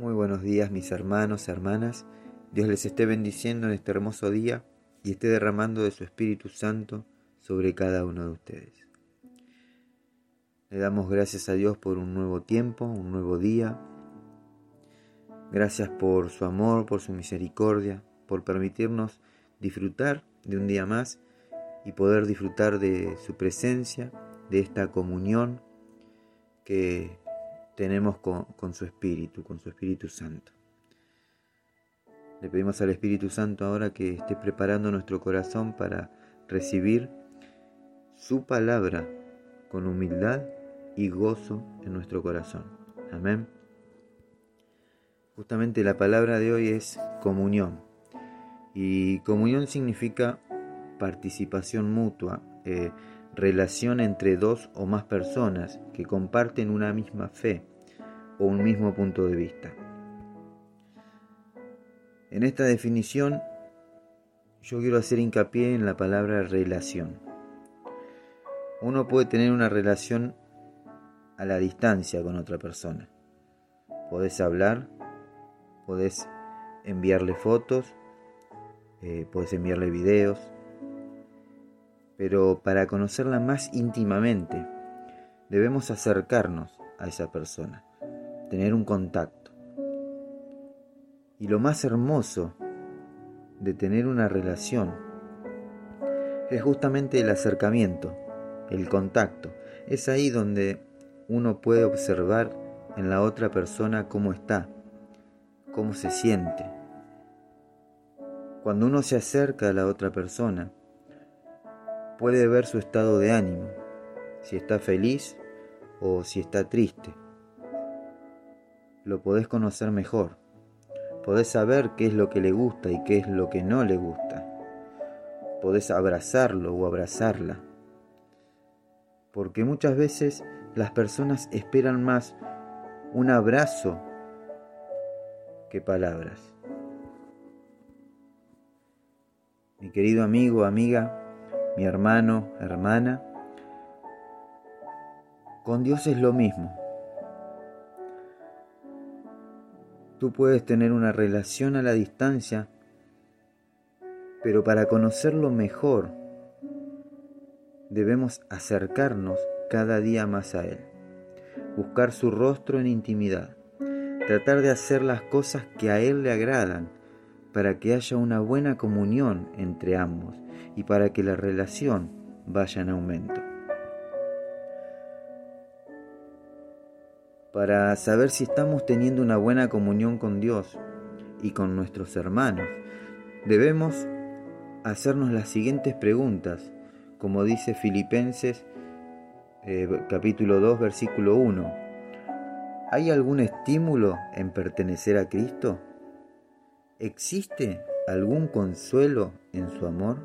Muy buenos días mis hermanos, hermanas. Dios les esté bendiciendo en este hermoso día y esté derramando de su Espíritu Santo sobre cada uno de ustedes. Le damos gracias a Dios por un nuevo tiempo, un nuevo día. Gracias por su amor, por su misericordia, por permitirnos disfrutar de un día más y poder disfrutar de su presencia, de esta comunión que tenemos con, su Espíritu, con su Espíritu Santo. Le pedimos al Espíritu Santo ahora que esté preparando nuestro corazón para recibir su palabra con humildad y gozo en nuestro corazón. Amén. Justamente la palabra de hoy es comunión. Y comunión significa participación mutua, eh, relación entre dos o más personas que comparten una misma fe, o un mismo punto de vista. En esta definición yo quiero hacer hincapié en la palabra relación. Uno puede tener una relación a la distancia con otra persona. Podés hablar, podés enviarle fotos, eh, podés enviarle videos, pero para conocerla más íntimamente debemos acercarnos a esa persona tener un contacto. Y lo más hermoso de tener una relación es justamente el acercamiento, el contacto. Es ahí donde uno puede observar en la otra persona cómo está, cómo se siente. Cuando uno se acerca a la otra persona, puede ver su estado de ánimo, si está feliz o si está triste lo podés conocer mejor. Podés saber qué es lo que le gusta y qué es lo que no le gusta. Podés abrazarlo o abrazarla. Porque muchas veces las personas esperan más un abrazo que palabras. Mi querido amigo, amiga, mi hermano, hermana, con Dios es lo mismo. Tú puedes tener una relación a la distancia, pero para conocerlo mejor debemos acercarnos cada día más a Él, buscar su rostro en intimidad, tratar de hacer las cosas que a Él le agradan para que haya una buena comunión entre ambos y para que la relación vaya en aumento. para saber si estamos teniendo una buena comunión con Dios y con nuestros hermanos, debemos hacernos las siguientes preguntas, como dice Filipenses eh, capítulo 2 versículo 1. ¿Hay algún estímulo en pertenecer a Cristo? ¿Existe algún consuelo en su amor?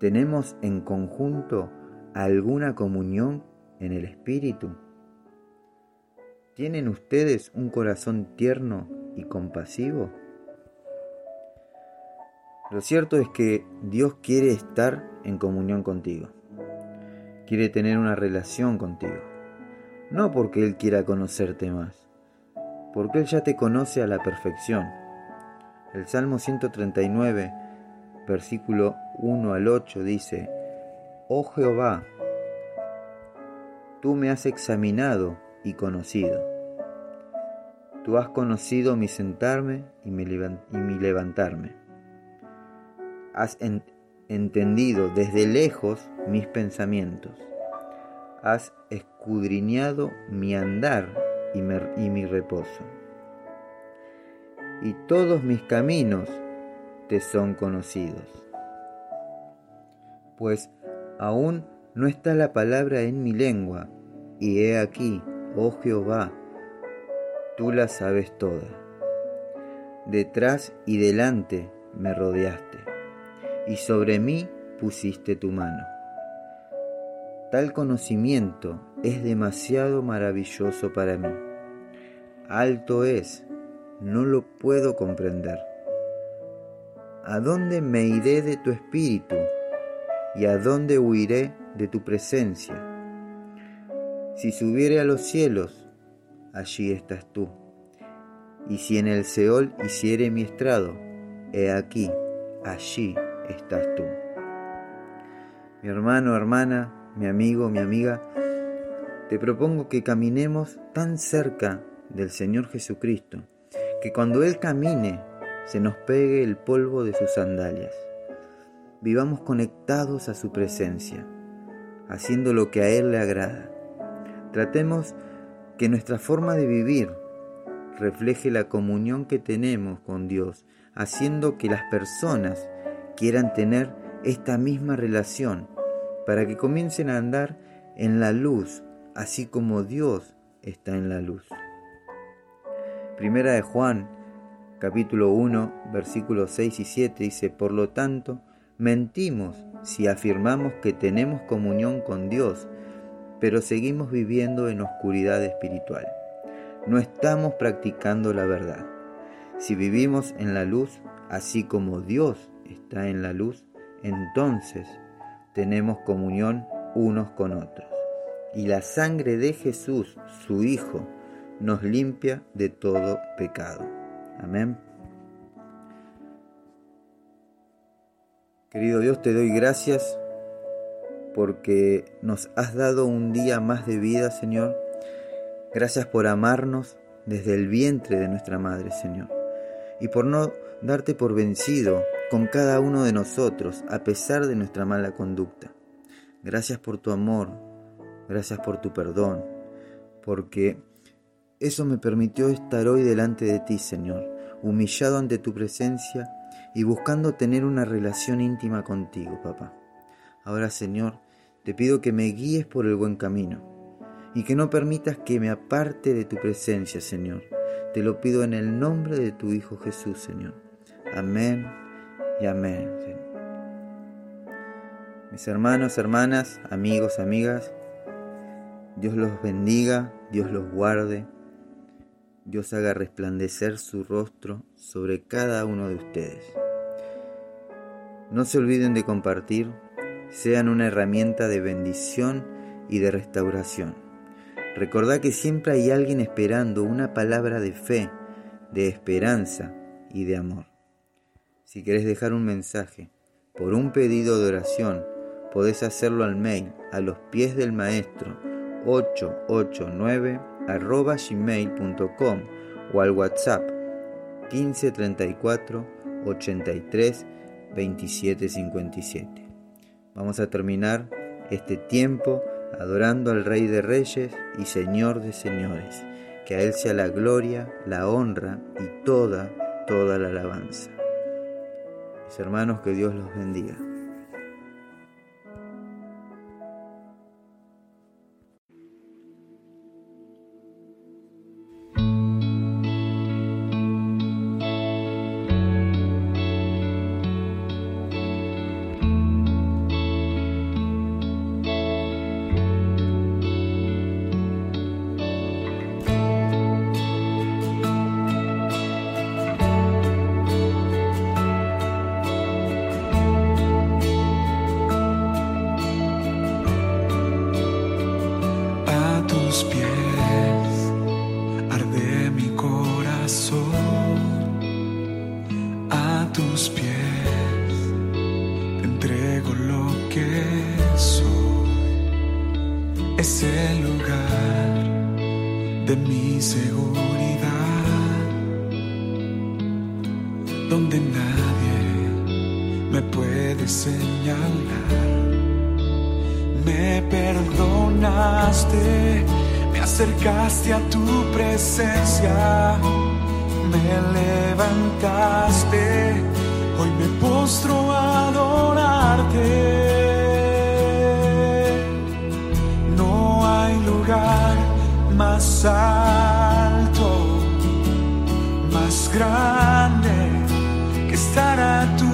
¿Tenemos en conjunto alguna comunión en el Espíritu? ¿Tienen ustedes un corazón tierno y compasivo? Lo cierto es que Dios quiere estar en comunión contigo. Quiere tener una relación contigo. No porque Él quiera conocerte más, porque Él ya te conoce a la perfección. El Salmo 139, versículo 1 al 8 dice, Oh Jehová, tú me has examinado y conocido. Tú has conocido mi sentarme y mi, levantarme. Has entendido desde lejos mis pensamientos. Has escudriñado mi andar y, mi reposo. Y todos mis caminos te son conocidos. Pues aún no está la palabra en mi lengua, y he aquí, oh Jehová, tú la sabes toda. Detrás y delante me rodeaste, y sobre mí pusiste tu mano. Tal conocimiento es demasiado maravilloso para mí. Alto es, no lo puedo comprender. ¿A dónde me iré de tu espíritu? ¿Y a dónde huiré de tu presencia? Si subiere a los cielos, allí estás tú. y si en el Seol hiciere mi estrado, he aquí, allí estás tú. Mi hermano, hermana, mi amigo, mi amiga, te propongo que caminemos tan cerca del Señor Jesucristo, que cuando Él camine se nos pegue el polvo de sus sandalias. Vivamos conectados a su presencia, haciendo lo que a Él le agrada. Tratemos que nuestra forma de vivir refleje la comunión que tenemos con Dios, haciendo que las personas quieran tener esta misma relación, para que comiencen a andar en la luz, así como Dios está en la luz. Primera de Juan, capítulo 1, versículos 6 y 7 dice, por lo tanto, mentimos si afirmamos que tenemos comunión con Dios, pero seguimos viviendo en oscuridad espiritual. No estamos practicando la verdad. Si vivimos en la luz, así como Dios está en la luz, entonces tenemos comunión unos con otros. Y la sangre de Jesús, su Hijo, nos limpia de todo pecado. Amén. Querido Dios, te doy gracias porque nos has dado un día más de vida, Señor. Gracias por amarnos desde el vientre de nuestra Madre, Señor. Y por no darte por vencido con cada uno de nosotros a pesar de nuestra mala conducta. Gracias por tu amor, gracias por tu perdón, porque eso me permitió estar hoy delante de ti, Señor, humillado ante tu presencia y buscando tener una relación íntima contigo, papá. Ahora, Señor, te pido que me guíes por el buen camino y que no permitas que me aparte de tu presencia, Señor. Te lo pido en el nombre de tu Hijo Jesús, Señor. Amén y amén. Mis hermanos, hermanas, amigos, amigas, Dios los bendiga, Dios los guarde, Dios haga resplandecer su rostro sobre cada uno de ustedes. No se olviden de compartir, sean una herramienta de bendición y de restauración. Recordá que siempre hay alguien esperando una palabra de fe, de esperanza y de amor. Si querés dejar un mensaje por un pedido de oración, podés hacerlo al mail a los pies del maestro 889 arroba gmail.com o al WhatsApp 1534 83 2757. Vamos a terminar este tiempo adorando al Rey de Reyes y Señor de Señores. Que a Él sea la gloria, la honra y toda, toda la alabanza. Mis hermanos, que Dios los bendiga. Señalar. Me perdonaste, me acercaste a tu presencia, me levantaste, hoy me postro a adorarte. más alto, más grande que estar a tus